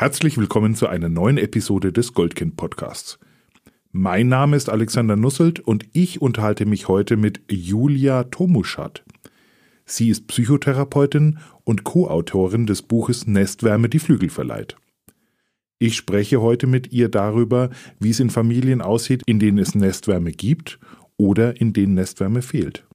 Herzlich willkommen zu einer neuen Episode des Goldkind Podcasts. Mein Name ist Alexander Nusselt und ich unterhalte mich heute mit Julia Tomuschat. Sie ist Psychotherapeutin und Co-Autorin des Buches Nestwärme die Flügel verleiht. Ich spreche heute mit ihr darüber, wie es in Familien aussieht, in denen es Nestwärme gibt oder in denen Nestwärme fehlt.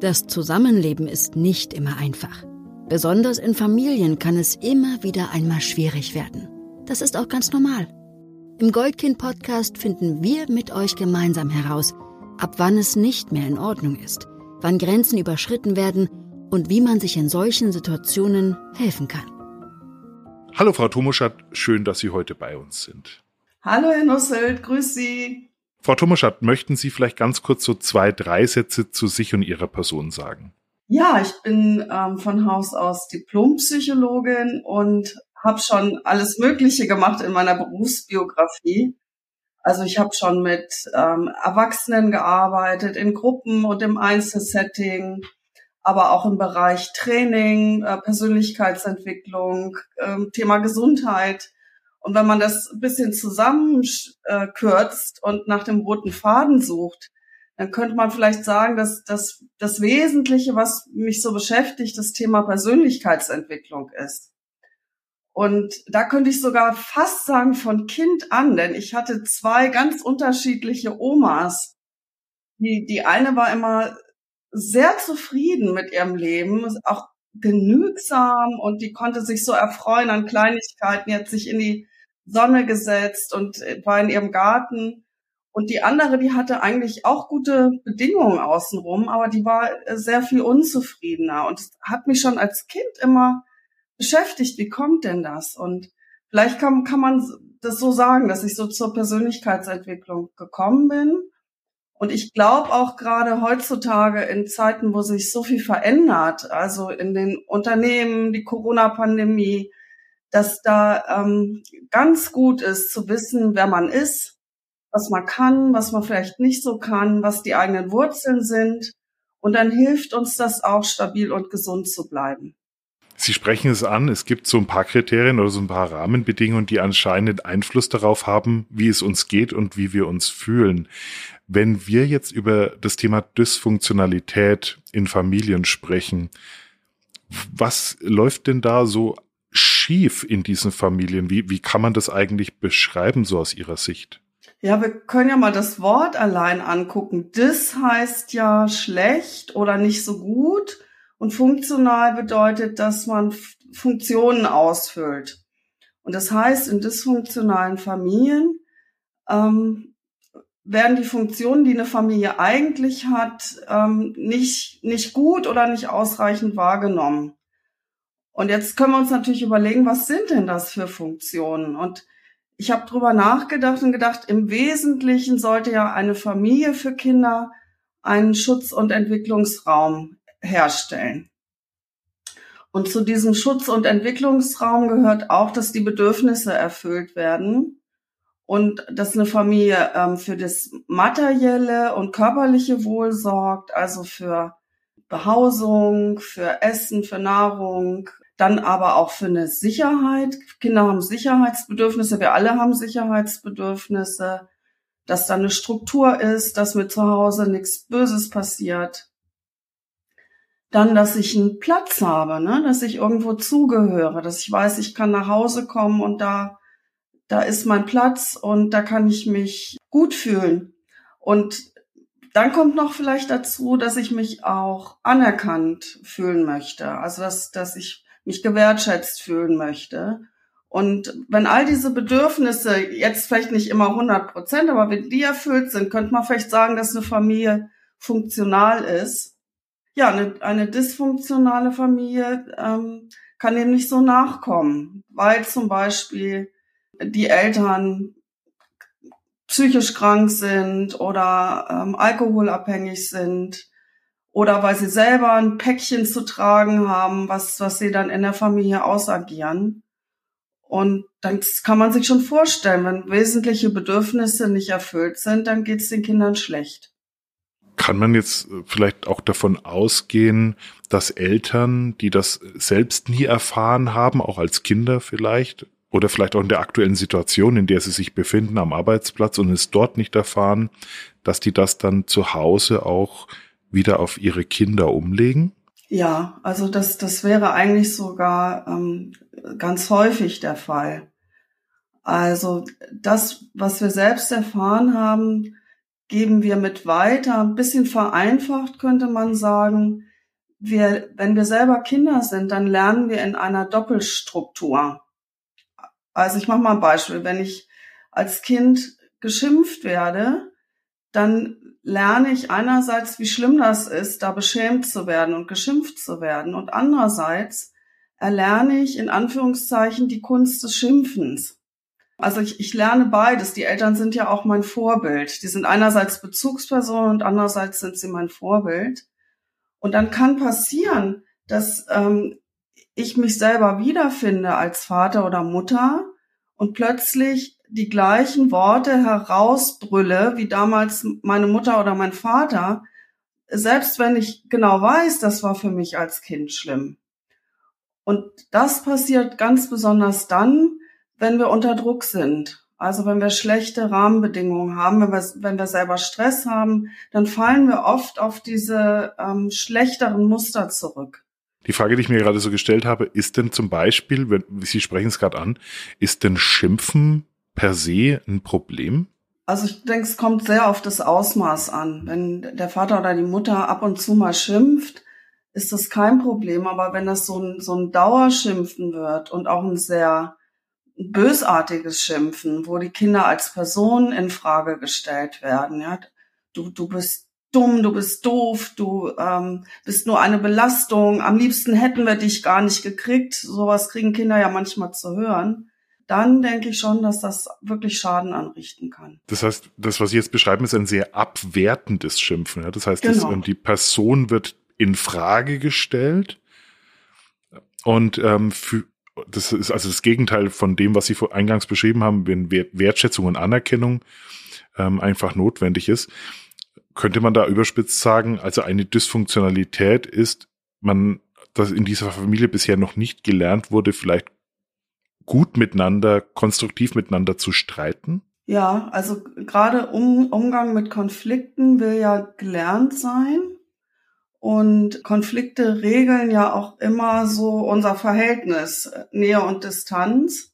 Das Zusammenleben ist nicht immer einfach. Besonders in Familien kann es immer wieder einmal schwierig werden. Das ist auch ganz normal. Im Goldkind-Podcast finden wir mit euch gemeinsam heraus, ab wann es nicht mehr in Ordnung ist, wann Grenzen überschritten werden und wie man sich in solchen Situationen helfen kann. Hallo Frau Tomuschat, schön, dass Sie heute bei uns sind. Hallo Herr Nusselt, grüß Sie. Frau Tomaschat, möchten Sie vielleicht ganz kurz so zwei, drei Sätze zu sich und Ihrer Person sagen? Ja, ich bin ähm, von Haus aus Diplompsychologin und habe schon alles Mögliche gemacht in meiner Berufsbiografie. Also ich habe schon mit ähm, Erwachsenen gearbeitet, in Gruppen und im Einzelsetting, aber auch im Bereich Training, äh, Persönlichkeitsentwicklung, äh, Thema Gesundheit. Und wenn man das ein bisschen zusammenkürzt und nach dem roten Faden sucht, dann könnte man vielleicht sagen, dass, dass das Wesentliche, was mich so beschäftigt, das Thema Persönlichkeitsentwicklung ist. Und da könnte ich sogar fast sagen von Kind an, denn ich hatte zwei ganz unterschiedliche Omas. Die, die eine war immer sehr zufrieden mit ihrem Leben, auch genügsam und die konnte sich so erfreuen an Kleinigkeiten, hat sich in die Sonne gesetzt und äh, war in ihrem Garten. Und die andere, die hatte eigentlich auch gute Bedingungen außenrum, aber die war äh, sehr viel unzufriedener und hat mich schon als Kind immer beschäftigt. Wie kommt denn das? Und vielleicht kann, kann man das so sagen, dass ich so zur Persönlichkeitsentwicklung gekommen bin. Und ich glaube auch gerade heutzutage in Zeiten, wo sich so viel verändert, also in den Unternehmen, die Corona-Pandemie, dass da ähm, ganz gut ist zu wissen, wer man ist, was man kann, was man vielleicht nicht so kann, was die eigenen Wurzeln sind. Und dann hilft uns das auch, stabil und gesund zu bleiben. Sie sprechen es an, es gibt so ein paar Kriterien oder so ein paar Rahmenbedingungen, die anscheinend Einfluss darauf haben, wie es uns geht und wie wir uns fühlen. Wenn wir jetzt über das Thema Dysfunktionalität in Familien sprechen, was läuft denn da so schief in diesen Familien? Wie, wie kann man das eigentlich beschreiben, so aus Ihrer Sicht? Ja, wir können ja mal das Wort allein angucken. Das heißt ja schlecht oder nicht so gut. Und funktional bedeutet, dass man Funktionen ausfüllt. Und das heißt, in dysfunktionalen Familien ähm, werden die Funktionen, die eine Familie eigentlich hat, ähm, nicht, nicht gut oder nicht ausreichend wahrgenommen. Und jetzt können wir uns natürlich überlegen, was sind denn das für Funktionen? Und ich habe drüber nachgedacht und gedacht, im Wesentlichen sollte ja eine Familie für Kinder einen Schutz- und Entwicklungsraum herstellen. Und zu diesem Schutz- und Entwicklungsraum gehört auch, dass die Bedürfnisse erfüllt werden und dass eine Familie ähm, für das materielle und körperliche Wohl sorgt, also für Behausung, für Essen, für Nahrung, dann aber auch für eine Sicherheit. Kinder haben Sicherheitsbedürfnisse, wir alle haben Sicherheitsbedürfnisse, dass da eine Struktur ist, dass mir zu Hause nichts Böses passiert. Dann, dass ich einen Platz habe, ne? dass ich irgendwo zugehöre, dass ich weiß, ich kann nach Hause kommen und da, da ist mein Platz und da kann ich mich gut fühlen. Und dann kommt noch vielleicht dazu, dass ich mich auch anerkannt fühlen möchte. Also, dass, dass ich mich gewertschätzt fühlen möchte. Und wenn all diese Bedürfnisse jetzt vielleicht nicht immer 100 Prozent, aber wenn die erfüllt sind, könnte man vielleicht sagen, dass eine Familie funktional ist. Ja, eine, eine dysfunktionale Familie ähm, kann dem nicht so nachkommen, weil zum Beispiel die Eltern psychisch krank sind oder ähm, alkoholabhängig sind oder weil sie selber ein Päckchen zu tragen haben, was, was sie dann in der Familie ausagieren. Und dann kann man sich schon vorstellen, wenn wesentliche Bedürfnisse nicht erfüllt sind, dann geht es den Kindern schlecht. Kann man jetzt vielleicht auch davon ausgehen, dass Eltern, die das selbst nie erfahren haben, auch als Kinder vielleicht, oder vielleicht auch in der aktuellen Situation, in der sie sich befinden am Arbeitsplatz und es dort nicht erfahren, dass die das dann zu Hause auch wieder auf ihre Kinder umlegen? Ja, also das, das wäre eigentlich sogar ähm, ganz häufig der Fall. Also das, was wir selbst erfahren haben, geben wir mit weiter. Ein bisschen vereinfacht könnte man sagen. Wir, wenn wir selber Kinder sind, dann lernen wir in einer Doppelstruktur. Also ich mache mal ein Beispiel. Wenn ich als Kind geschimpft werde, dann lerne ich einerseits, wie schlimm das ist, da beschämt zu werden und geschimpft zu werden. Und andererseits erlerne ich in Anführungszeichen die Kunst des Schimpfens. Also ich, ich lerne beides. Die Eltern sind ja auch mein Vorbild. Die sind einerseits Bezugspersonen und andererseits sind sie mein Vorbild. Und dann kann passieren, dass ähm, ich mich selber wiederfinde als Vater oder Mutter und plötzlich die gleichen Worte herausbrülle wie damals meine Mutter oder mein Vater, selbst wenn ich genau weiß, das war für mich als Kind schlimm. Und das passiert ganz besonders dann, wenn wir unter Druck sind. Also wenn wir schlechte Rahmenbedingungen haben, wenn wir, wenn wir selber Stress haben, dann fallen wir oft auf diese ähm, schlechteren Muster zurück. Die Frage, die ich mir gerade so gestellt habe, ist denn zum Beispiel, wenn Sie sprechen es gerade an, ist denn Schimpfen per se ein Problem? Also ich denke, es kommt sehr auf das Ausmaß an. Wenn der Vater oder die Mutter ab und zu mal schimpft, ist das kein Problem. Aber wenn das so ein, so ein Dauerschimpfen wird und auch ein sehr bösartiges Schimpfen, wo die Kinder als Person in Frage gestellt werden, ja, du, du bist dumm, du bist doof, du ähm, bist nur eine Belastung, am liebsten hätten wir dich gar nicht gekriegt. Sowas kriegen Kinder ja manchmal zu hören. Dann denke ich schon, dass das wirklich Schaden anrichten kann. Das heißt, das, was Sie jetzt beschreiben, ist ein sehr abwertendes Schimpfen. Ja? Das heißt, genau. das, die Person wird in Frage gestellt und ähm, für, das ist also das Gegenteil von dem, was Sie vor eingangs beschrieben haben, wenn Wertschätzung und Anerkennung ähm, einfach notwendig ist könnte man da überspitzt sagen, also eine Dysfunktionalität ist, man, dass in dieser Familie bisher noch nicht gelernt wurde, vielleicht gut miteinander, konstruktiv miteinander zu streiten? Ja, also gerade um, Umgang mit Konflikten will ja gelernt sein. Und Konflikte regeln ja auch immer so unser Verhältnis, Nähe und Distanz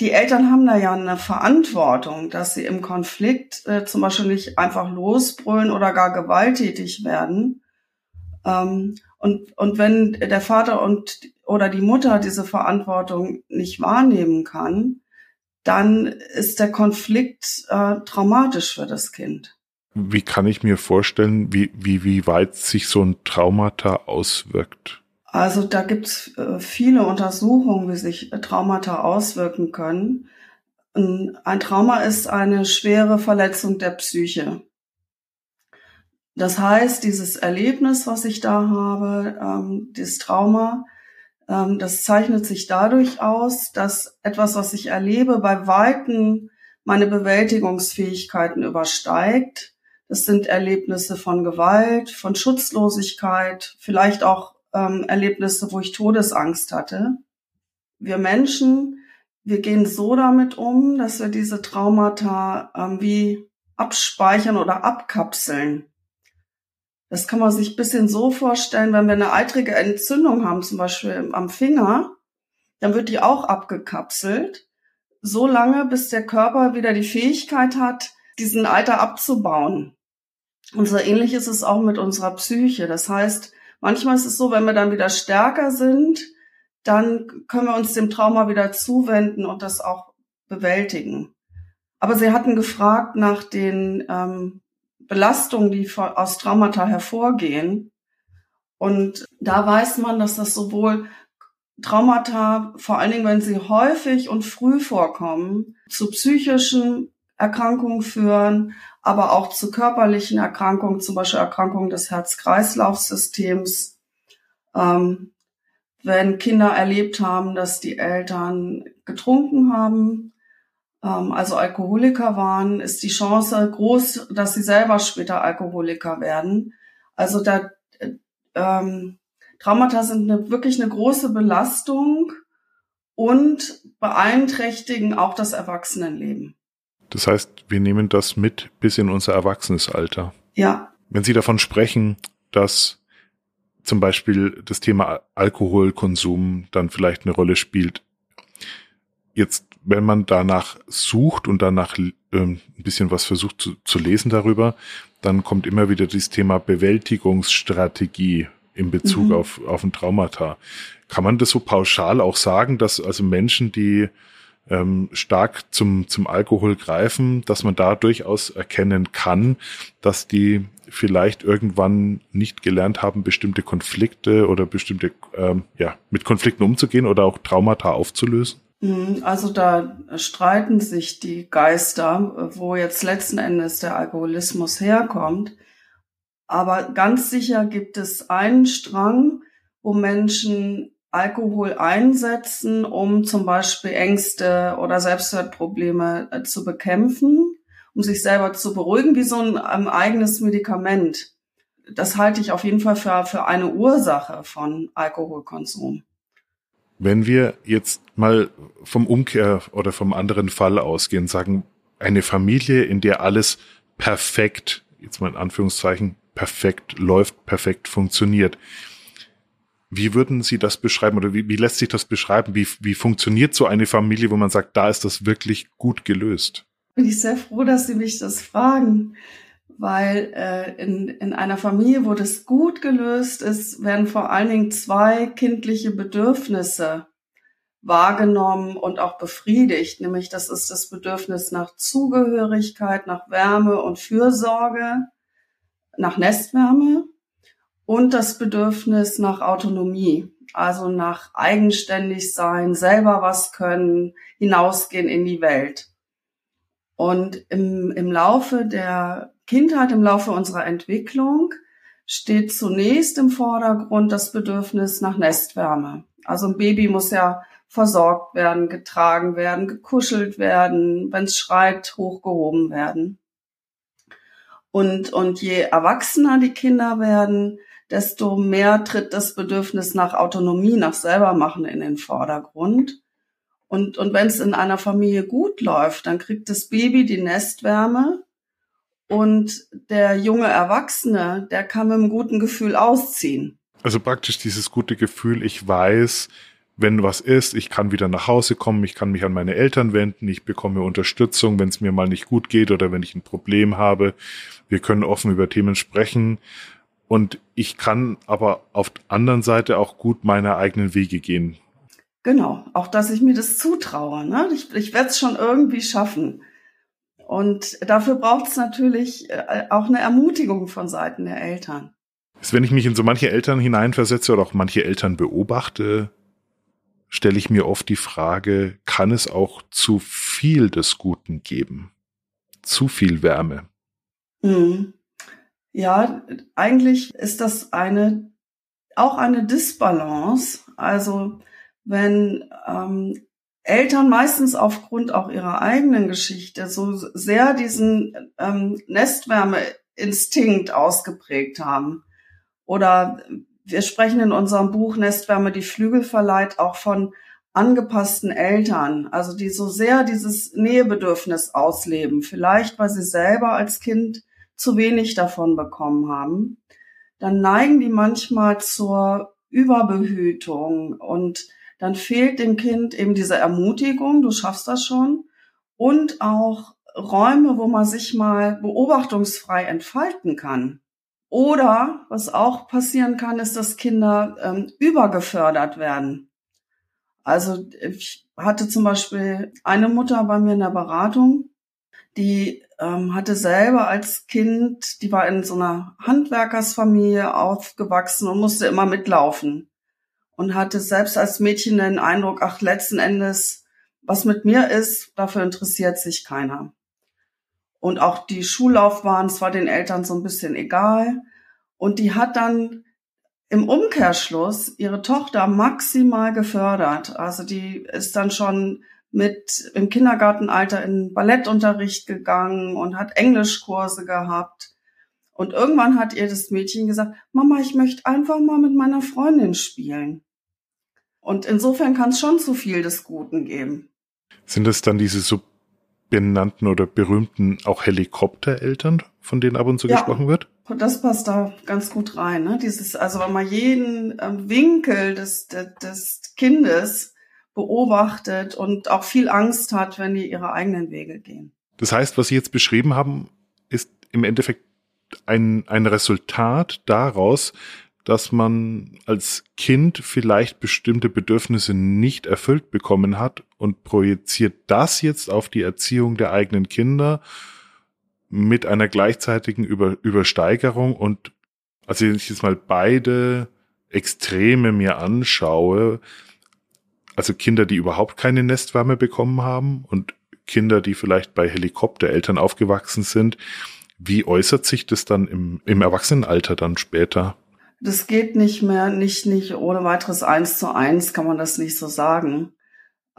die Eltern haben da ja eine Verantwortung, dass sie im Konflikt äh, zum Beispiel nicht einfach losbrüllen oder gar gewalttätig werden. Ähm, und, und wenn der Vater und oder die Mutter diese Verantwortung nicht wahrnehmen kann, dann ist der Konflikt äh, traumatisch für das Kind. Wie kann ich mir vorstellen, wie, wie, wie weit sich so ein Traumata auswirkt? Also da gibt es äh, viele Untersuchungen, wie sich Traumata auswirken können. Ein Trauma ist eine schwere Verletzung der Psyche. Das heißt, dieses Erlebnis, was ich da habe, ähm, dieses Trauma, das zeichnet sich dadurch aus, dass etwas, was ich erlebe, bei Weitem meine Bewältigungsfähigkeiten übersteigt. Das sind Erlebnisse von Gewalt, von Schutzlosigkeit, vielleicht auch ähm, Erlebnisse, wo ich Todesangst hatte. Wir Menschen, wir gehen so damit um, dass wir diese Traumata ähm, wie abspeichern oder abkapseln. Das kann man sich ein bisschen so vorstellen, wenn wir eine eitrige Entzündung haben, zum Beispiel am Finger, dann wird die auch abgekapselt, so lange, bis der Körper wieder die Fähigkeit hat, diesen Eiter abzubauen. Und so ähnlich ist es auch mit unserer Psyche. Das heißt, Manchmal ist es so, wenn wir dann wieder stärker sind, dann können wir uns dem Trauma wieder zuwenden und das auch bewältigen. Aber Sie hatten gefragt nach den ähm, Belastungen, die aus Traumata hervorgehen. Und da weiß man, dass das sowohl Traumata, vor allen Dingen, wenn sie häufig und früh vorkommen, zu psychischen Erkrankungen führen, aber auch zu körperlichen Erkrankungen, zum Beispiel Erkrankungen des Herz-Kreislauf-Systems. Ähm, wenn Kinder erlebt haben, dass die Eltern getrunken haben, also Alkoholiker waren, ist die Chance groß, dass sie selber später Alkoholiker werden. Also da äh, ähm, Traumata sind eine, wirklich eine große Belastung und beeinträchtigen auch das Erwachsenenleben. Das heißt, wir nehmen das mit bis in unser Erwachsenesalter. Ja. Wenn Sie davon sprechen, dass zum Beispiel das Thema Alkoholkonsum dann vielleicht eine Rolle spielt, jetzt, wenn man danach sucht und danach ähm, ein bisschen was versucht zu, zu lesen darüber, dann kommt immer wieder das Thema Bewältigungsstrategie in Bezug mhm. auf, auf ein Traumata. Kann man das so pauschal auch sagen, dass also Menschen, die ähm, stark zum, zum Alkohol greifen, dass man da durchaus erkennen kann, dass die vielleicht irgendwann nicht gelernt haben, bestimmte Konflikte oder bestimmte, ähm, ja, mit Konflikten umzugehen oder auch Traumata aufzulösen? Mhm, also da streiten sich die Geister, wo jetzt letzten Endes der Alkoholismus herkommt. Aber ganz sicher gibt es einen Strang, wo Menschen Alkohol einsetzen, um zum Beispiel Ängste oder Selbstwertprobleme äh, zu bekämpfen, um sich selber zu beruhigen, wie so ein, eigenes Medikament. Das halte ich auf jeden Fall für, für eine Ursache von Alkoholkonsum. Wenn wir jetzt mal vom Umkehr oder vom anderen Fall ausgehen, sagen, eine Familie, in der alles perfekt, jetzt mal in Anführungszeichen, perfekt läuft, perfekt funktioniert. Wie würden Sie das beschreiben oder wie, wie lässt sich das beschreiben? Wie, wie funktioniert so eine Familie, wo man sagt, da ist das wirklich gut gelöst? Bin ich sehr froh, dass Sie mich das fragen, weil äh, in, in einer Familie, wo das gut gelöst ist, werden vor allen Dingen zwei kindliche Bedürfnisse wahrgenommen und auch befriedigt, nämlich das ist das Bedürfnis nach Zugehörigkeit, nach Wärme und Fürsorge, nach Nestwärme und das Bedürfnis nach Autonomie, also nach eigenständig sein, selber was können, hinausgehen in die Welt. Und im, im Laufe der Kindheit, im Laufe unserer Entwicklung steht zunächst im Vordergrund das Bedürfnis nach Nestwärme. Also ein Baby muss ja versorgt werden, getragen werden, gekuschelt werden, wenn es schreit, hochgehoben werden. Und, und je erwachsener die Kinder werden, desto mehr tritt das Bedürfnis nach Autonomie, nach selbermachen in den Vordergrund. Und, und wenn es in einer Familie gut läuft, dann kriegt das Baby die Nestwärme und der junge Erwachsene, der kann mit einem guten Gefühl ausziehen. Also praktisch dieses gute Gefühl, ich weiß, wenn was ist, ich kann wieder nach Hause kommen, ich kann mich an meine Eltern wenden, ich bekomme Unterstützung, wenn es mir mal nicht gut geht oder wenn ich ein Problem habe. Wir können offen über Themen sprechen. Und ich kann aber auf der anderen Seite auch gut meine eigenen Wege gehen. Genau, auch dass ich mir das zutraue. Ne? Ich, ich werde es schon irgendwie schaffen. Und dafür braucht es natürlich äh, auch eine Ermutigung von Seiten der Eltern. Wenn ich mich in so manche Eltern hineinversetze oder auch manche Eltern beobachte, stelle ich mir oft die Frage, kann es auch zu viel des Guten geben? Zu viel Wärme? Mhm. Ja, eigentlich ist das eine, auch eine Disbalance. Also wenn ähm, Eltern meistens aufgrund auch ihrer eigenen Geschichte so sehr diesen ähm, Nestwärmeinstinkt ausgeprägt haben. Oder wir sprechen in unserem Buch Nestwärme die Flügel verleiht auch von angepassten Eltern, also die so sehr dieses Nähebedürfnis ausleben, vielleicht weil sie selber als Kind zu wenig davon bekommen haben, dann neigen die manchmal zur Überbehütung und dann fehlt dem Kind eben diese Ermutigung, du schaffst das schon und auch Räume, wo man sich mal beobachtungsfrei entfalten kann. Oder was auch passieren kann, ist, dass Kinder ähm, übergefördert werden. Also ich hatte zum Beispiel eine Mutter bei mir in der Beratung, die ähm, hatte selber als Kind, die war in so einer Handwerkersfamilie aufgewachsen und musste immer mitlaufen und hatte selbst als Mädchen den Eindruck, ach, letzten Endes, was mit mir ist, dafür interessiert sich keiner. Und auch die Schullaufbahn, es war den Eltern so ein bisschen egal. Und die hat dann im Umkehrschluss ihre Tochter maximal gefördert. Also die ist dann schon mit im Kindergartenalter in Ballettunterricht gegangen und hat Englischkurse gehabt. Und irgendwann hat ihr das Mädchen gesagt, Mama, ich möchte einfach mal mit meiner Freundin spielen. Und insofern kann es schon zu viel des Guten geben. Sind es dann diese so benannten oder berühmten auch Helikoptereltern, von denen ab und zu ja, gesprochen wird? Das passt da ganz gut rein. Ne? Dieses, also wenn man jeden ähm, Winkel des, des, des Kindes beobachtet und auch viel Angst hat, wenn die ihre eigenen Wege gehen. Das heißt, was Sie jetzt beschrieben haben, ist im Endeffekt ein, ein Resultat daraus, dass man als Kind vielleicht bestimmte Bedürfnisse nicht erfüllt bekommen hat und projiziert das jetzt auf die Erziehung der eigenen Kinder mit einer gleichzeitigen Über Übersteigerung und also wenn ich jetzt mal beide Extreme mir anschaue, also Kinder, die überhaupt keine Nestwärme bekommen haben und Kinder, die vielleicht bei Helikoptereltern aufgewachsen sind. Wie äußert sich das dann im, im Erwachsenenalter dann später? Das geht nicht mehr, nicht, nicht ohne weiteres eins zu eins kann man das nicht so sagen.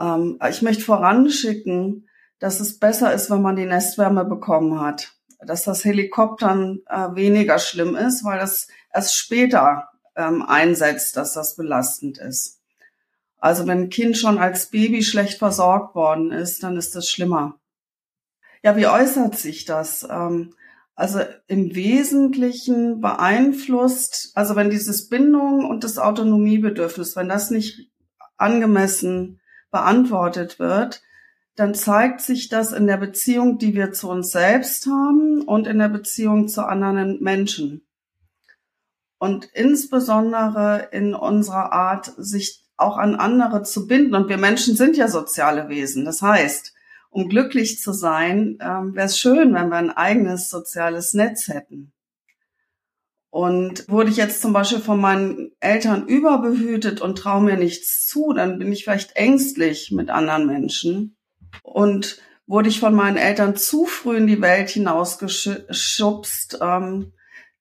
Ähm, ich möchte voranschicken, dass es besser ist, wenn man die Nestwärme bekommen hat. Dass das Helikoptern äh, weniger schlimm ist, weil das erst später ähm, einsetzt, dass das belastend ist. Also wenn ein Kind schon als Baby schlecht versorgt worden ist, dann ist das schlimmer. Ja, wie äußert sich das? Ähm, also im Wesentlichen beeinflusst, also wenn dieses Bindung und das Autonomiebedürfnis, wenn das nicht angemessen beantwortet wird, dann zeigt sich das in der Beziehung, die wir zu uns selbst haben und in der Beziehung zu anderen Menschen. Und insbesondere in unserer Art, sich auch an andere zu binden. Und wir Menschen sind ja soziale Wesen. Das heißt, um glücklich zu sein, ähm, wäre es schön, wenn wir ein eigenes soziales Netz hätten. Und wurde ich jetzt zum Beispiel von meinen Eltern überbehütet und traue mir nichts zu, dann bin ich vielleicht ängstlich mit anderen Menschen. Und wurde ich von meinen Eltern zu früh in die Welt hinausgeschubst, ähm,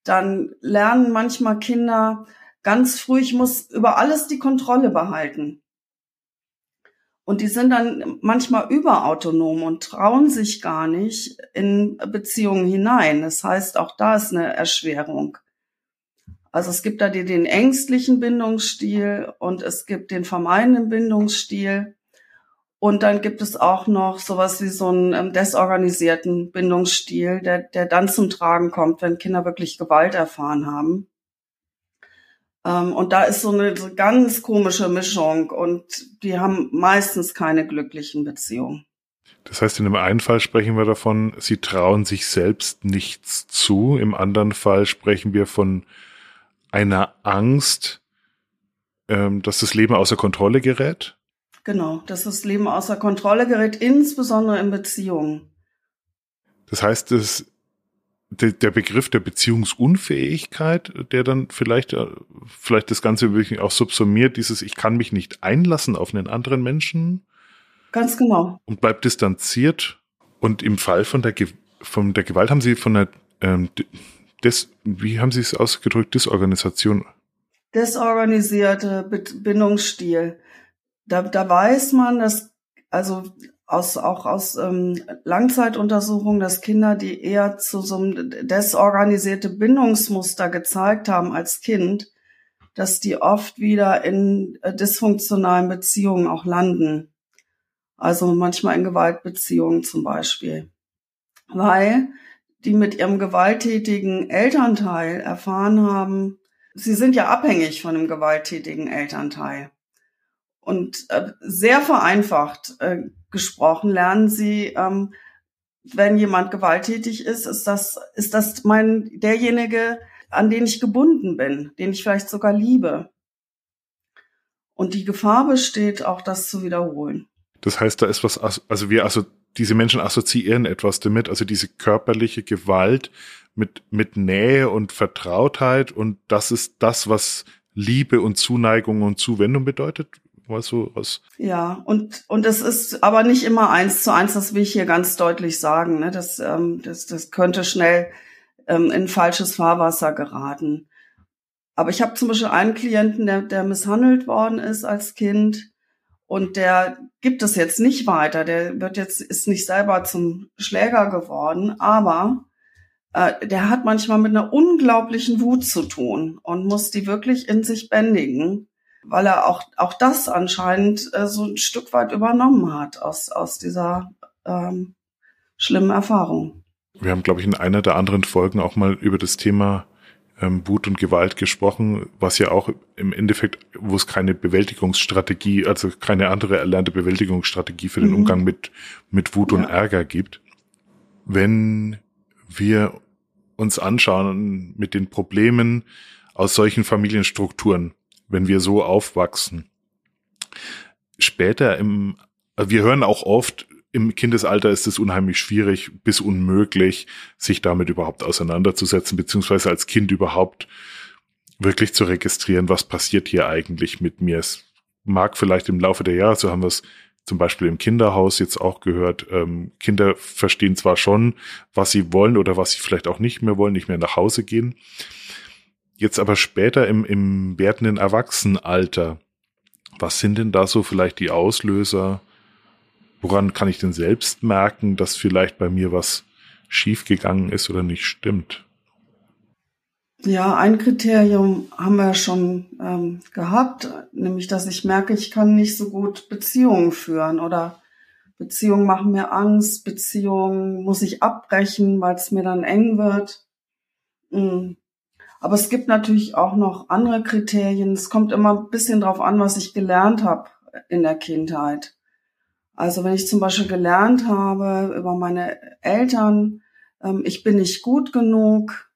dann lernen manchmal Kinder, ganz früh, ich muss über alles die Kontrolle behalten. Und die sind dann manchmal überautonom und trauen sich gar nicht in Beziehungen hinein. Das heißt, auch da ist eine Erschwerung. Also es gibt da den ängstlichen Bindungsstil und es gibt den vermeidenden Bindungsstil. Und dann gibt es auch noch sowas wie so einen ähm, desorganisierten Bindungsstil, der, der dann zum Tragen kommt, wenn Kinder wirklich Gewalt erfahren haben. Ähm, und da ist so eine ganz komische Mischung und die haben meistens keine glücklichen Beziehungen. Das heißt, in dem einen Fall sprechen wir davon, sie trauen sich selbst nichts zu. Im anderen Fall sprechen wir von einer Angst, ähm, dass das Leben außer Kontrolle gerät. Genau, dass das Leben außer Kontrolle gerät, insbesondere in Beziehungen. Das heißt, es der, der Begriff der Beziehungsunfähigkeit, der dann vielleicht, äh, vielleicht das Ganze wirklich auch subsumiert, dieses Ich kann mich nicht einlassen auf einen anderen Menschen. Ganz genau. Und bleibt distanziert. Und im Fall von der, von der Gewalt haben Sie von der, ähm, des, wie haben Sie es ausgedrückt, Disorganisation? Desorganisierte Bindungsstil. Da, da weiß man, dass, also aus, auch aus ähm, Langzeituntersuchungen, dass Kinder, die eher zu so einem desorganisierte Bindungsmuster gezeigt haben als Kind, dass die oft wieder in äh, dysfunktionalen Beziehungen auch landen. Also manchmal in Gewaltbeziehungen zum Beispiel. Weil die mit ihrem gewalttätigen Elternteil erfahren haben, sie sind ja abhängig von dem gewalttätigen Elternteil. Und äh, sehr vereinfacht äh, gesprochen lernen sie, ähm, wenn jemand gewalttätig ist, ist das, ist das mein, derjenige, an den ich gebunden bin, den ich vielleicht sogar liebe. Und die Gefahr besteht, auch das zu wiederholen. Das heißt, da ist was, also wir, also diese Menschen assoziieren etwas damit, also diese körperliche Gewalt mit, mit Nähe und Vertrautheit und das ist das, was Liebe und Zuneigung und Zuwendung bedeutet mal so aus. Ja, und, und es ist aber nicht immer eins zu eins, das will ich hier ganz deutlich sagen. Ne? Das, ähm, das, das könnte schnell ähm, in falsches Fahrwasser geraten. Aber ich habe zum Beispiel einen Klienten, der, der misshandelt worden ist als Kind Und der gibt es jetzt nicht weiter. Der wird jetzt, ist nicht selber zum Schläger geworden, aber äh, der hat manchmal mit einer unglaublichen Wut zu tun und muss die wirklich in sich bändigen, weil er auch, auch das anscheinend äh, so ein Stück weit übernommen hat aus, aus dieser ähm, schlimmen Erfahrung. Wir haben, glaube ich, in einer der anderen Folgen auch mal über das Thema ähm, Wut und Gewalt gesprochen, was ja auch im Endeffekt, wo es keine Bewältigungsstrategie, also keine andere erlernte Bewältigungsstrategie für den mhm. Umgang mit, mit Wut ja. und Ärger gibt. Wenn wir uns anschauen mit den Problemen aus solchen Familienstrukturen, wenn wir so aufwachsen, später im, wir hören auch oft, im Kindesalter ist es unheimlich schwierig bis unmöglich, sich damit überhaupt auseinanderzusetzen, beziehungsweise als Kind überhaupt wirklich zu registrieren, was passiert hier eigentlich mit mir. Es mag vielleicht im Laufe der Jahre, so haben wir es zum Beispiel im Kinderhaus jetzt auch gehört, ähm, Kinder verstehen zwar schon, was sie wollen oder was sie vielleicht auch nicht mehr wollen, nicht mehr nach Hause gehen. Jetzt aber später im, im werdenden Erwachsenenalter, was sind denn da so vielleicht die Auslöser, Woran kann ich denn selbst merken, dass vielleicht bei mir was schiefgegangen ist oder nicht stimmt? Ja, ein Kriterium haben wir schon ähm, gehabt, nämlich dass ich merke, ich kann nicht so gut Beziehungen führen oder Beziehungen machen mir Angst, Beziehungen muss ich abbrechen, weil es mir dann eng wird. Mhm. Aber es gibt natürlich auch noch andere Kriterien. Es kommt immer ein bisschen drauf an, was ich gelernt habe in der Kindheit. Also wenn ich zum Beispiel gelernt habe über meine Eltern, ähm, ich bin nicht gut genug,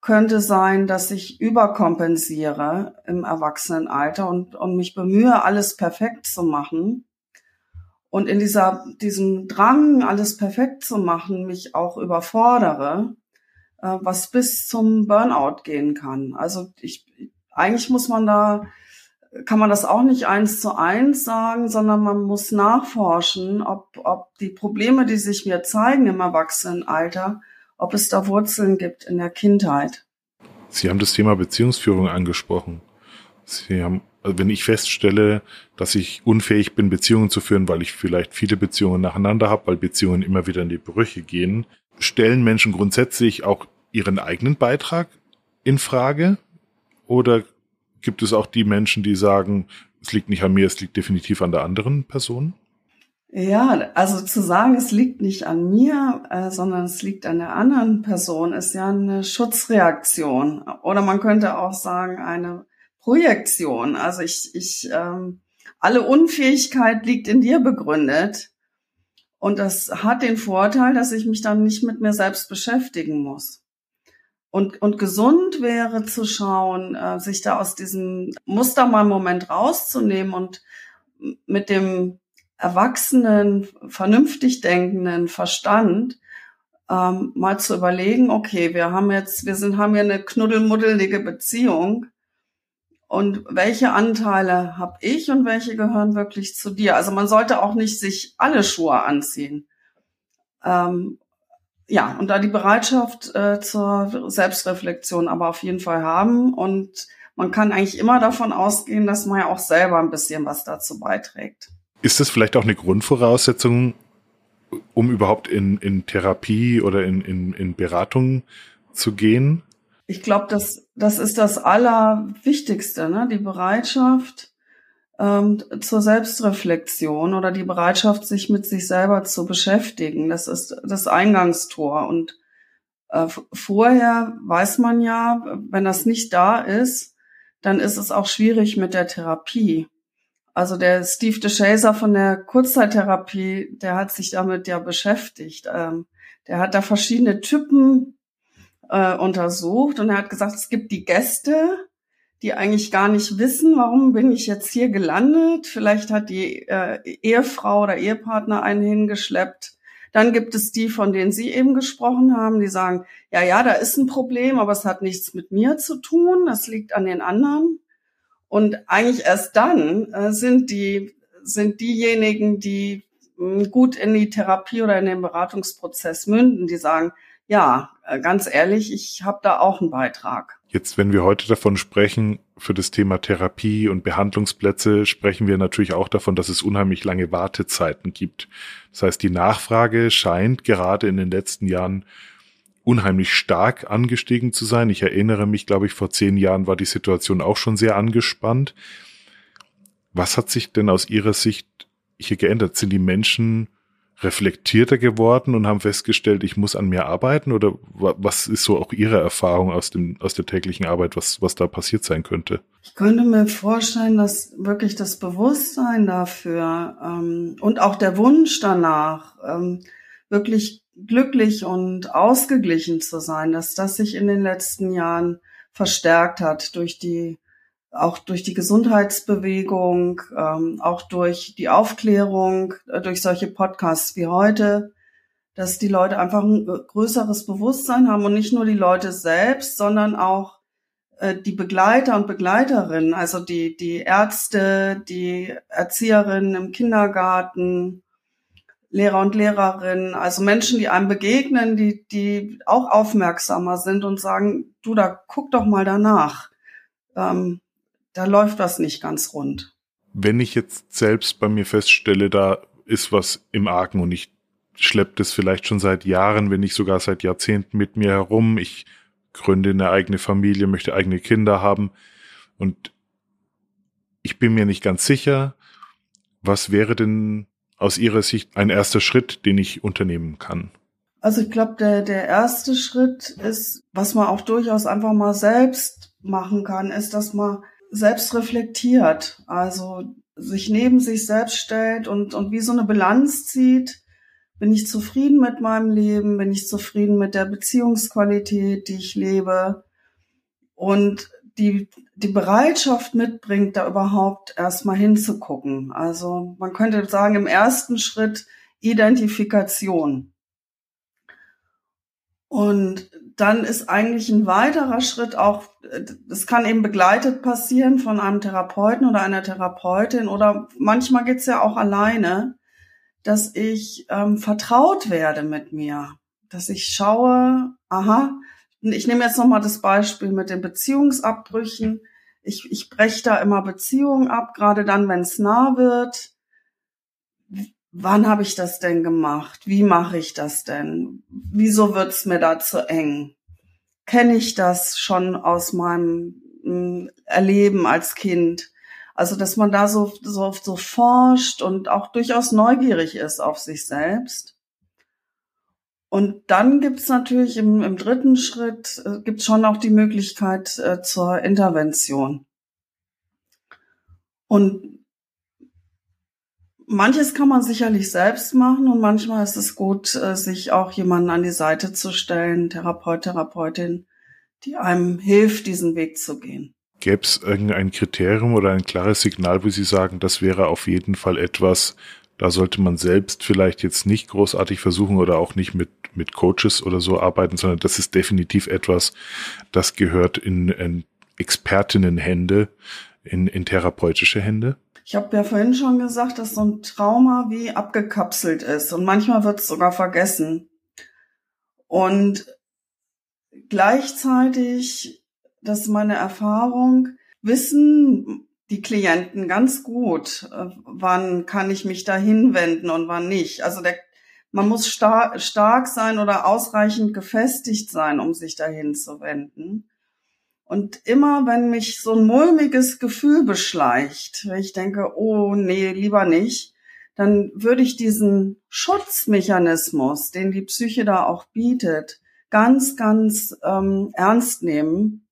könnte sein, dass ich überkompensiere im Erwachsenenalter und, und mich bemühe, alles perfekt zu machen. Und in dieser, diesem Drang, alles perfekt zu machen, mich auch überfordere, äh, was bis zum Burnout gehen kann. Also ich, eigentlich muss man da kann man das auch nicht eins zu eins sagen, sondern man muss nachforschen, ob, ob die Probleme, die sich mir zeigen im Erwachsenenalter, ob es da Wurzeln gibt in der Kindheit. Sie haben das Thema Beziehungsführung angesprochen. Sie haben, also wenn ich feststelle, dass ich unfähig bin, Beziehungen zu führen, weil ich vielleicht viele Beziehungen nacheinander habe, weil Beziehungen immer wieder in die Brüche gehen, stellen Menschen grundsätzlich auch ihren eigenen Beitrag in Frage? Oder gibt es auch die Menschen, die sagen, es liegt nicht an mir, es liegt definitiv an der anderen Person? Ja, also zu sagen, es liegt nicht an mir, äh, sondern es liegt an der anderen Person, ist ja eine Schutzreaktion. Oder man könnte auch sagen, eine Projektion. Also ich, ich, ähm, alle Unfähigkeit liegt in dir begründet. Und das hat den Vorteil, dass ich mich dann nicht mit mir selbst beschäftigen muss. Und, und gesund wäre zu schauen, äh, sich da aus diesem Muster mal einen Moment rauszunehmen und mit dem erwachsenen, vernünftig denkenden Verstand ähm, mal zu überlegen, okay, wir haben jetzt, wir sind, haben hier eine knuddelmuddelige Beziehung und welche Anteile habe ich und welche gehören wirklich zu dir? Also man sollte auch nicht sich alle Schuhe anziehen. Ähm, ja, und da die Bereitschaft äh, zur Selbstreflexion aber auf jeden Fall haben. Und man kann eigentlich immer davon ausgehen, dass man ja auch selber ein bisschen was dazu beiträgt. Ist das vielleicht auch eine Grundvoraussetzung, um überhaupt in, in Therapie oder in, in, in Beratung zu gehen? Ich glaube, das, das ist das Allerwichtigste, ne? die Bereitschaft, ähm, zur Selbstreflexion oder die Bereitschaft, sich mit sich selber zu beschäftigen. Das ist das Eingangstor. Und äh, vorher weiß man ja, wenn das nicht da ist, dann ist es auch schwierig mit der Therapie. Also der Steve DeShazer von der Kurzzeittherapie, der hat sich damit ja beschäftigt. Ähm, der hat da verschiedene Typen äh, untersucht und er hat gesagt, es gibt die Gäste, die eigentlich gar nicht wissen, warum bin ich jetzt hier gelandet. Vielleicht hat die äh, Ehefrau oder Ehepartner einen hingeschleppt. Dann gibt es die, von denen Sie eben gesprochen haben, die sagen, ja, ja, da ist ein Problem, aber es hat nichts mit mir zu tun, das liegt an den anderen. Und eigentlich erst dann äh, sind die, sind diejenigen, die mh, hm, gut in die Therapie oder in den Beratungsprozess münden, die sagen, ja, äh, ganz ehrlich, ich habe da auch einen Beitrag. Jetzt, wenn wir heute davon sprechen, für das Thema Therapie und Behandlungsplätze, sprechen wir natürlich auch davon, dass es unheimlich lange Wartezeiten gibt. Das heißt, die Nachfrage scheint gerade in den letzten Jahren unheimlich stark angestiegen zu sein. Ich erinnere mich, glaube ich, vor zehn Jahren war die Situation auch schon sehr angespannt. Was hat sich denn aus Ihrer Sicht hier geändert? Sind die Menschen reflektierter geworden und haben festgestellt, ich muss an mir arbeiten? Oder was ist so auch Ihre Erfahrung aus, dem, aus der täglichen Arbeit, was, was da passiert sein könnte? Ich könnte mir vorstellen, dass wirklich das Bewusstsein dafür ähm, und auch der Wunsch danach, ähm, wirklich glücklich und ausgeglichen zu sein, dass das sich in den letzten Jahren verstärkt hat durch die auch durch die Gesundheitsbewegung, ähm, auch durch die Aufklärung, äh, durch solche Podcasts wie heute, dass die Leute einfach ein größeres Bewusstsein haben und nicht nur die Leute selbst, sondern auch äh, die Begleiter und Begleiterinnen, also die, die Ärzte, die Erzieherinnen im Kindergarten, Lehrer und Lehrerinnen, also Menschen, die einem begegnen, die, die auch aufmerksamer sind und sagen, du, da guck doch mal danach. Ähm, da läuft was nicht ganz rund. Wenn ich jetzt selbst bei mir feststelle, da ist was im Argen und ich schleppe das vielleicht schon seit Jahren, wenn nicht sogar seit Jahrzehnten mit mir herum. Ich gründe eine eigene Familie, möchte eigene Kinder haben und ich bin mir nicht ganz sicher, was wäre denn aus Ihrer Sicht ein erster Schritt, den ich unternehmen kann? Also ich glaube, der, der erste Schritt ist, was man auch durchaus einfach mal selbst machen kann, ist, dass man selbst reflektiert, also sich neben sich selbst stellt und, und wie so eine Bilanz zieht. Bin ich zufrieden mit meinem Leben? Bin ich zufrieden mit der Beziehungsqualität, die ich lebe? Und die, die Bereitschaft mitbringt, da überhaupt erstmal hinzugucken. Also man könnte sagen, im ersten Schritt Identifikation. Und dann ist eigentlich ein weiterer Schritt auch, das kann eben begleitet passieren von einem Therapeuten oder einer Therapeutin oder manchmal geht's ja auch alleine, dass ich ähm, vertraut werde mit mir, dass ich schaue, aha, ich nehme jetzt nochmal das Beispiel mit den Beziehungsabbrüchen. Ich, ich breche da immer Beziehungen ab, gerade dann, wenn es nah wird wann habe ich das denn gemacht? Wie mache ich das denn? Wieso wird's mir da zu eng? Kenne ich das schon aus meinem hm, Erleben als Kind? Also, dass man da so, so, so forscht und auch durchaus neugierig ist auf sich selbst. Und dann gibt's natürlich im, im dritten Schritt, äh, gibt's schon auch die Möglichkeit äh, zur Intervention. Und Manches kann man sicherlich selbst machen und manchmal ist es gut, äh, sich auch jemanden an die Seite zu stellen, Therapeut, Therapeutin, die einem hilft, diesen Weg zu gehen. Gäbe es irgendein Kriterium oder ein klares Signal, wo Sie sagen, das wäre auf jeden Fall etwas, da sollte man selbst vielleicht jetzt nicht großartig versuchen oder auch nicht mit, mit Coaches oder so arbeiten, sondern das ist definitiv etwas, das gehört in, in Expertinnenhände, in, in therapeutische Hände? Ich habe ja vorhin schon gesagt, dass so ein Trauma wie abgekapselt ist und manchmal wird es sogar vergessen. Und gleichzeitig, das ist meine Erfahrung, wissen die Klienten ganz gut, äh, wann kann ich mich da hinwenden und wann nicht. Also der, man muss star stark sein oder ausreichend gefestigt sein, um sich dahin zu wenden. Und immer, wenn mich so ein mulmiges Gefühl beschleicht, wenn ich denke, oh nee, lieber nicht, dann würde ich diesen Schutzmechanismus, den die Psyche da auch bietet, ganz, ganz ähm, ernst nehmen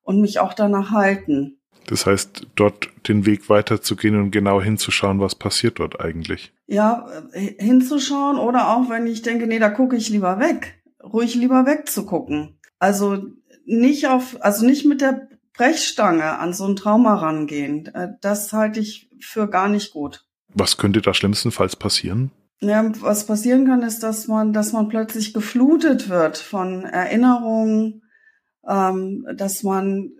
und mich auch danach halten. Das heißt, dort den Weg weiterzugehen und genau hinzuschauen, was passiert dort eigentlich. Ja, äh, hinzuschauen oder auch wenn ich denke, nee, da gucke ich lieber weg, ruhig lieber wegzugucken. Also nicht auf, also nicht mit der Brechstange an so ein Trauma rangehen. Äh, das halte ich für gar nicht gut. Was könnte da schlimmstenfalls passieren? Ja, was passieren kann, ist, dass man, dass man plötzlich geflutet wird von Erinnerungen, ähm, dass man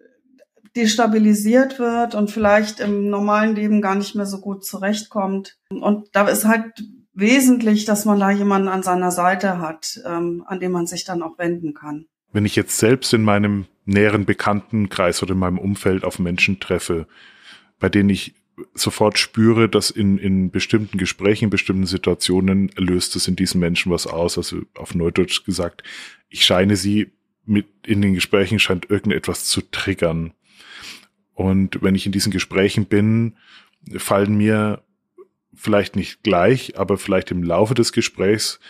destabilisiert wird und vielleicht im normalen Leben gar nicht mehr so gut zurechtkommt. Und da ist halt wesentlich, dass man da jemanden an seiner Seite hat, ähm, an dem man sich dann auch wenden kann. Wenn ich jetzt selbst in meinem näheren Bekanntenkreis oder in meinem Umfeld auf Menschen treffe, bei denen ich sofort spüre, dass in, in bestimmten Gesprächen, in bestimmten Situationen löst es in diesen Menschen was aus. Also auf Neudeutsch gesagt, ich scheine sie mit in den Gesprächen scheint irgendetwas zu triggern. Und wenn ich in diesen Gesprächen bin, fallen mir vielleicht nicht gleich, aber vielleicht im Laufe des Gesprächs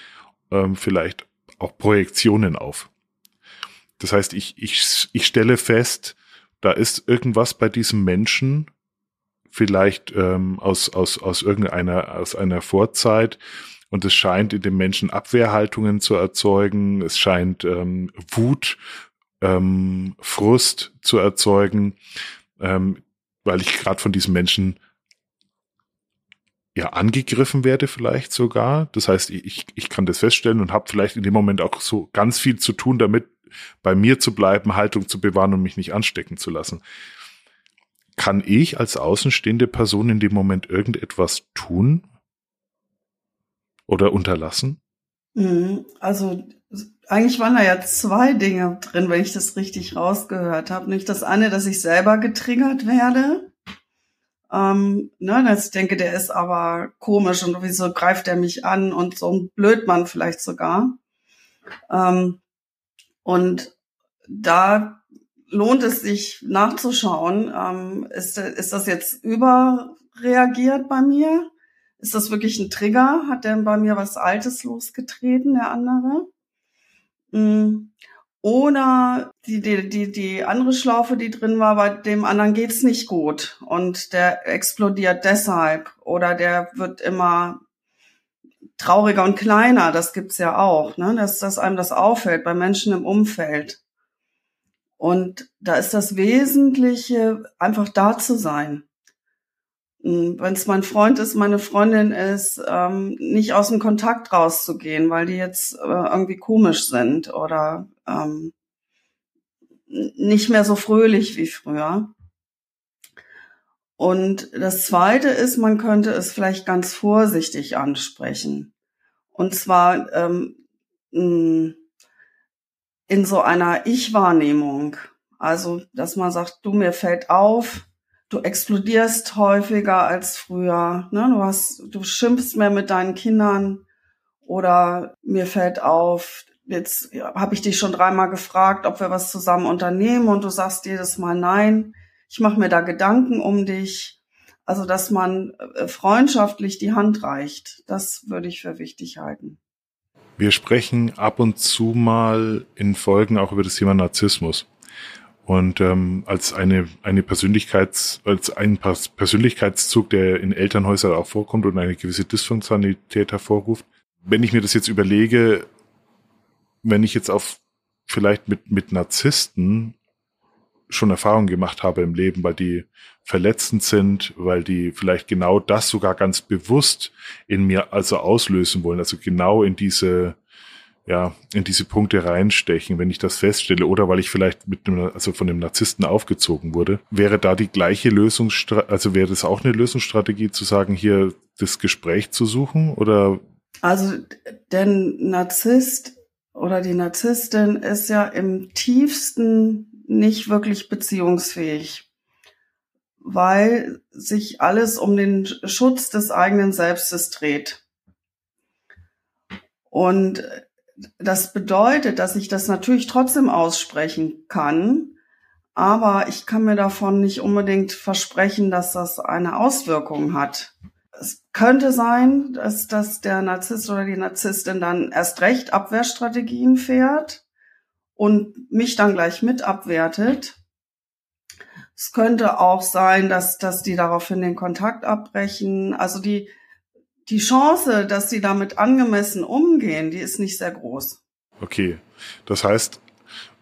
ähm, vielleicht auch Projektionen auf. Das heißt, ich, ich, ich stelle fest, da ist irgendwas bei diesem Menschen, vielleicht ähm, aus, aus, aus irgendeiner, aus einer Vorzeit, und es scheint in dem Menschen Abwehrhaltungen zu erzeugen, es scheint ähm, Wut, ähm, Frust zu erzeugen, ähm, weil ich gerade von diesem Menschen ja angegriffen werde vielleicht sogar. Das heißt, ich, ich kann das feststellen und habe vielleicht in dem Moment auch so ganz viel zu tun, damit bei mir zu bleiben, Haltung zu bewahren und mich nicht anstecken zu lassen. Kann ich als außenstehende Person in dem Moment irgendetwas tun oder unterlassen? Mhm. Also eigentlich waren da ja zwei Dinge drin, wenn ich das richtig rausgehört habe. Nicht das eine, dass ich selber getriggert werde ähm, ne, dass ich denke, der ist aber komisch und wieso greift er mich an und so ein Blödmann vielleicht sogar. Ähm, und da lohnt es sich nachzuschauen, ähm, ist, ist das jetzt überreagiert bei mir? Ist das wirklich ein Trigger? Hat der bei mir was Altes losgetreten, der andere? Mhm. Oder die, die, die, die andere Schlaufe, die drin war, bei dem anderen geht's nicht gut und der explodiert deshalb oder der wird immer trauriger und kleiner. Das gibt's ja auch, ne? dass, dass einem das auffällt bei Menschen im Umfeld. Und da ist das Wesentliche, einfach da zu sein. Hm, Wenn es mein Freund ist, meine Freundin ist, ähm, nicht aus dem Kontakt rauszugehen, weil die jetzt äh, irgendwie komisch sind oder ähm, nicht mehr so fröhlich wie früher. Und das Zweite ist, man könnte es vielleicht ganz vorsichtig ansprechen. Und zwar ähm, in so einer Ich-Wahrnehmung. Also, dass man sagt, du, mir fällt auf, du explodierst häufiger als früher. Ne? Du hast, du schimpfst mehr mit deinen Kindern oder mir fällt auf, jetzt habe ich dich schon dreimal gefragt, ob wir was zusammen unternehmen und du sagst jedes Mal nein. Ich mache mir da Gedanken um dich. Also, dass man äh, freundschaftlich die Hand reicht, das würde ich für wichtig halten. Wir sprechen ab und zu mal in Folgen auch über das Thema Narzissmus. Und ähm, als eine, eine Persönlichkeits, als ein Persönlichkeitszug, der in Elternhäusern auch vorkommt und eine gewisse Dysfunktionalität hervorruft. Wenn ich mir das jetzt überlege, wenn ich jetzt auf vielleicht mit, mit Narzissten schon Erfahrungen gemacht habe im Leben, weil die verletzend sind, weil die vielleicht genau das sogar ganz bewusst in mir also auslösen wollen, also genau in diese ja, in diese Punkte reinstechen, wenn ich das feststelle, oder weil ich vielleicht mit einem, also von einem Narzissten aufgezogen wurde, wäre da die gleiche Lösungsstrategie, also wäre das auch eine Lösungsstrategie zu sagen, hier das Gespräch zu suchen, oder? Also, der Narzisst oder die Narzisstin ist ja im tiefsten nicht wirklich beziehungsfähig, weil sich alles um den Schutz des eigenen Selbstes dreht. Und das bedeutet, dass ich das natürlich trotzdem aussprechen kann, aber ich kann mir davon nicht unbedingt versprechen, dass das eine Auswirkung hat. Es könnte sein, dass, dass der Narzisst oder die Narzisstin dann erst recht Abwehrstrategien fährt und mich dann gleich mit abwertet. Es könnte auch sein, dass, dass die daraufhin den Kontakt abbrechen. Also die, die Chance, dass sie damit angemessen umgehen, die ist nicht sehr groß. Okay. Das heißt,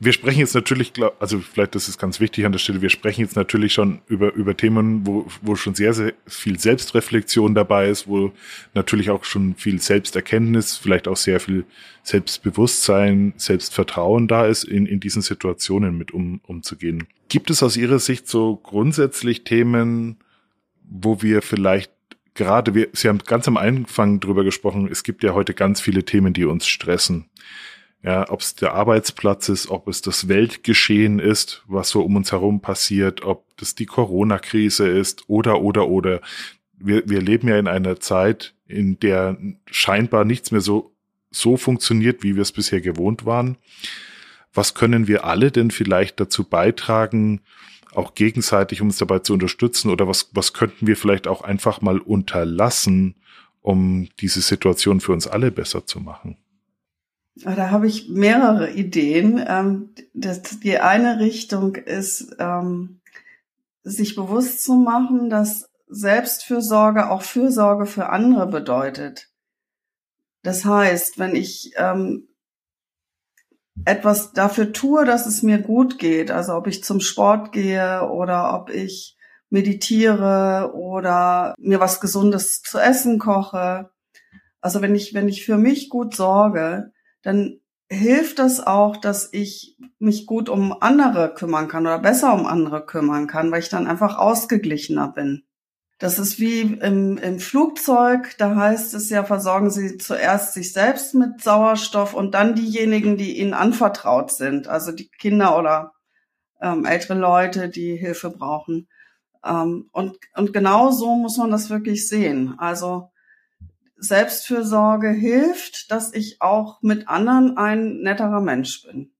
wir sprechen jetzt natürlich, also vielleicht das ist ganz wichtig an der Stelle, wir sprechen jetzt natürlich schon über, über Themen, wo, wo schon sehr, sehr viel Selbstreflexion dabei ist, wo natürlich auch schon viel Selbsterkenntnis, vielleicht auch sehr viel Selbstbewusstsein, Selbstvertrauen da ist, in, in diesen Situationen mit um, umzugehen. Gibt es aus Ihrer Sicht so grundsätzlich Themen, wo wir vielleicht gerade wir, Sie haben ganz am Anfang drüber gesprochen, es gibt ja heute ganz viele Themen, die uns stressen. Ja, ob es der Arbeitsplatz ist, ob es das Weltgeschehen ist, was so um uns herum passiert, ob das die Corona-Krise ist oder, oder, oder. Wir, wir leben ja in einer Zeit, in der scheinbar nichts mehr so, so funktioniert, wie wir es bisher gewohnt waren. Was können wir alle denn vielleicht dazu beitragen, auch gegenseitig uns dabei zu unterstützen oder was, was könnten wir vielleicht auch einfach mal unterlassen, um diese Situation für uns alle besser zu machen? Da habe ich mehrere Ideen. Ähm, die eine Richtung ist, ähm, sich bewusst zu machen, dass Selbstfürsorge auch Fürsorge für andere bedeutet. Das heißt, wenn ich ähm, etwas dafür tue, dass es mir gut geht, also ob ich zum Sport gehe oder ob ich meditiere oder mir was Gesundes zu essen koche. Also wenn ich, wenn ich für mich gut sorge, dann hilft das auch, dass ich mich gut um andere kümmern kann oder besser um andere kümmern kann, weil ich dann einfach ausgeglichener bin. Das ist wie im, im Flugzeug, da heißt es ja, versorgen Sie zuerst sich selbst mit Sauerstoff und dann diejenigen, die Ihnen anvertraut sind, also die Kinder oder ähm, ältere Leute, die Hilfe brauchen. Ähm, und, und genau so muss man das wirklich sehen. Also Selbstfürsorge hilft, dass ich auch mit anderen ein netterer Mensch bin.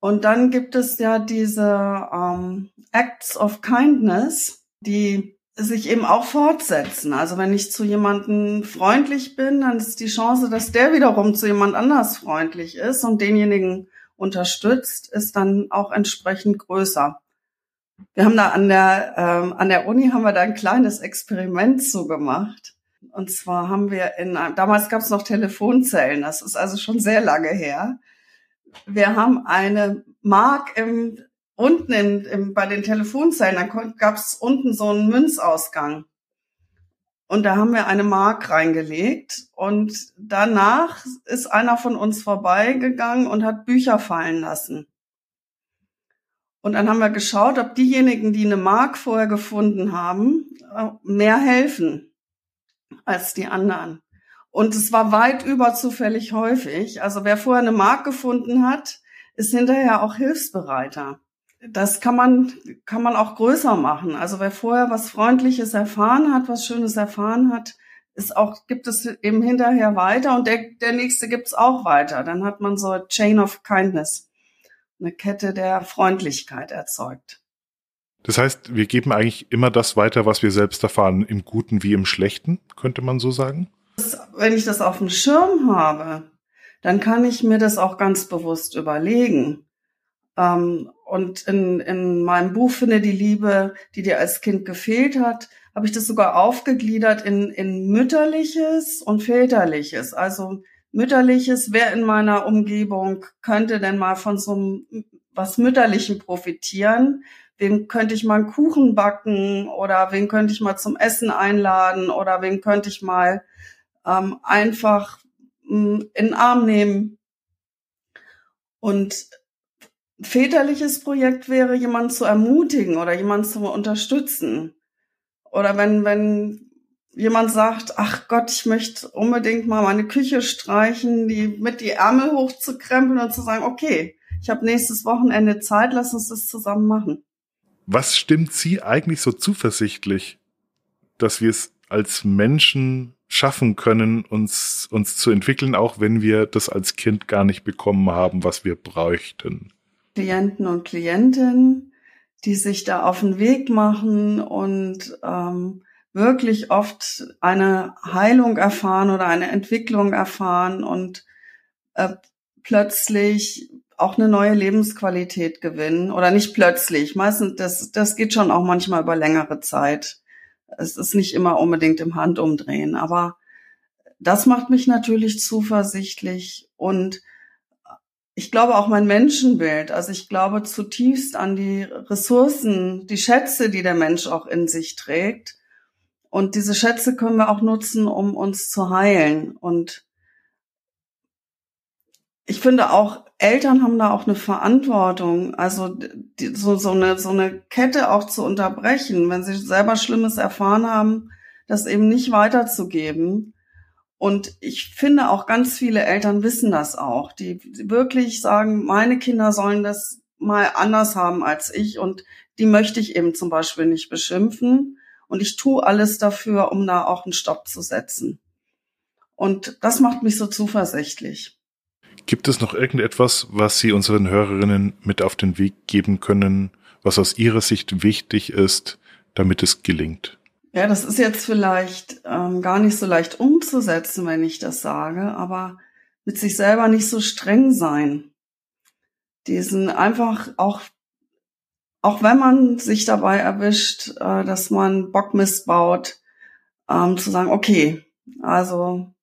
Und dann gibt es ja diese ähm, Acts of Kindness, die sich eben auch fortsetzen. Also wenn ich zu jemandem freundlich bin, dann ist die Chance, dass der wiederum zu jemand anders freundlich ist und denjenigen unterstützt, ist dann auch entsprechend größer. Wir haben da an der ähm, an der Uni haben wir da ein kleines Experiment so gemacht. Und zwar haben wir in damals gab es noch Telefonzellen. Das ist also schon sehr lange her. Wir haben eine Mark im unten in, in, bei den Telefonzellen, da gab es unten so einen Münzausgang. Und da haben wir eine Mark reingelegt und danach ist einer von uns vorbeigegangen und hat Bücher fallen lassen. Und dann haben wir geschaut, ob diejenigen, die eine Mark vorher gefunden haben, äh, mehr helfen als die anderen. Und es war weit überzufällig häufig. Also wer vorher eine Mark gefunden hat, ist hinterher auch hilfsbereiter das kann man, kann man auch größer machen. Also wer vorher was Freundliches erfahren hat, was Schönes erfahren hat, ist auch, gibt es eben hinterher weiter und der, der nächste gibt es auch weiter. Dann hat man so Chain of Kindness, eine Kette der Freundlichkeit erzeugt. Das heißt, wir geben eigentlich immer das weiter, was wir selbst erfahren, im Guten wie im Schlechten, könnte man so sagen? Wenn ich das auf dem Schirm habe, dann kann ich mir das auch ganz bewusst überlegen. Ähm, und in, in meinem Buch Finde die Liebe, die dir als Kind gefehlt hat, habe ich das sogar aufgegliedert in, in mütterliches und väterliches. Also mütterliches, wer in meiner Umgebung könnte denn mal von so einem was Mütterlichen profitieren? Wem könnte ich mal einen Kuchen backen oder wen könnte ich mal zum Essen einladen oder wen könnte ich mal ähm, einfach mh, mm, in den Arm nehmen? Und väterliches Projekt wäre, jemanden zu ermutigen oder jemanden zu unterstützen. Oder wenn, wenn jemand sagt, ach Gott, ich möchte unbedingt mal meine Küche streichen, die mit die Ärmel hochzukrempeln und zu sagen, okay, ich habe nächstes Wochenende Zeit, lass uns das zusammen machen. Was stimmt Sie eigentlich so zuversichtlich, dass wir es als Menschen schaffen können, uns, uns zu entwickeln, auch wenn wir das als Kind gar nicht bekommen haben, was wir bräuchten? Klienten und Klientinnen, die sich da auf den Weg machen und ähm, wirklich oft eine Heilung erfahren oder eine Entwicklung erfahren und äh, plötzlich auch eine neue Lebensqualität gewinnen oder nicht plötzlich. Meistens, das, das geht schon auch manchmal über längere Zeit. Es ist nicht immer unbedingt im Handumdrehen, aber das macht mich natürlich zuversichtlich und ich glaube auch mein Menschenbild. Also ich glaube zutiefst an die Ressourcen, die Schätze, die der Mensch auch in sich trägt. Und diese Schätze können wir auch nutzen, um uns zu heilen. Und ich finde auch, Eltern haben da auch eine Verantwortung, also die, so, so, eine, so eine Kette auch zu unterbrechen. Wenn sie selber Schlimmes erfahren haben, das eben nicht weiterzugeben. Und ich finde auch ganz viele Eltern wissen das auch, die wirklich sagen, meine Kinder sollen das mal anders haben als ich und die möchte ich eben zum Beispiel nicht beschimpfen. Und ich tue alles dafür, um da auch einen Stopp zu setzen. Und das macht mich so zuversichtlich. Gibt es noch irgendetwas, was Sie unseren Hörerinnen mit auf den Weg geben können, was aus Ihrer Sicht wichtig ist, damit es gelingt? Ja, das ist jetzt vielleicht ähm, gar nicht so leicht umzusetzen, wenn ich das sage, aber mit sich selber nicht so streng sein. Diesen einfach auch, auch wenn man sich dabei erwischt, äh, dass man Bockmist baut, ähm, zu sagen, okay, also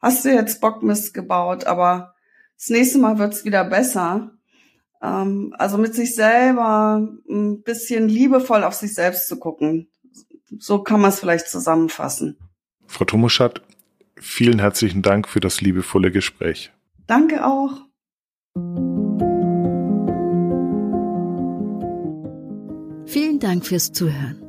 hast du jetzt Bockmist gebaut, aber das nächste Mal wird's wieder besser. Ähm, also mit sich selber ein bisschen liebevoll auf sich selbst zu gucken. So kann man es vielleicht zusammenfassen. Frau Tomuschat, vielen herzlichen Dank für das liebevolle Gespräch. Danke auch. Vielen Dank fürs Zuhören.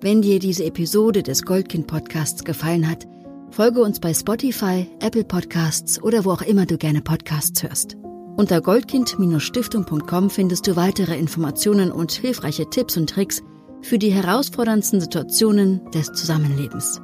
Wenn dir diese Episode des Goldkind Podcasts gefallen hat, folge uns bei Spotify, Apple Podcasts oder wo auch immer du gerne Podcasts hörst. Unter goldkind-stiftung.com findest du weitere Informationen und hilfreiche Tipps und Tricks für die herausforderndsten Situationen des Zusammenlebens.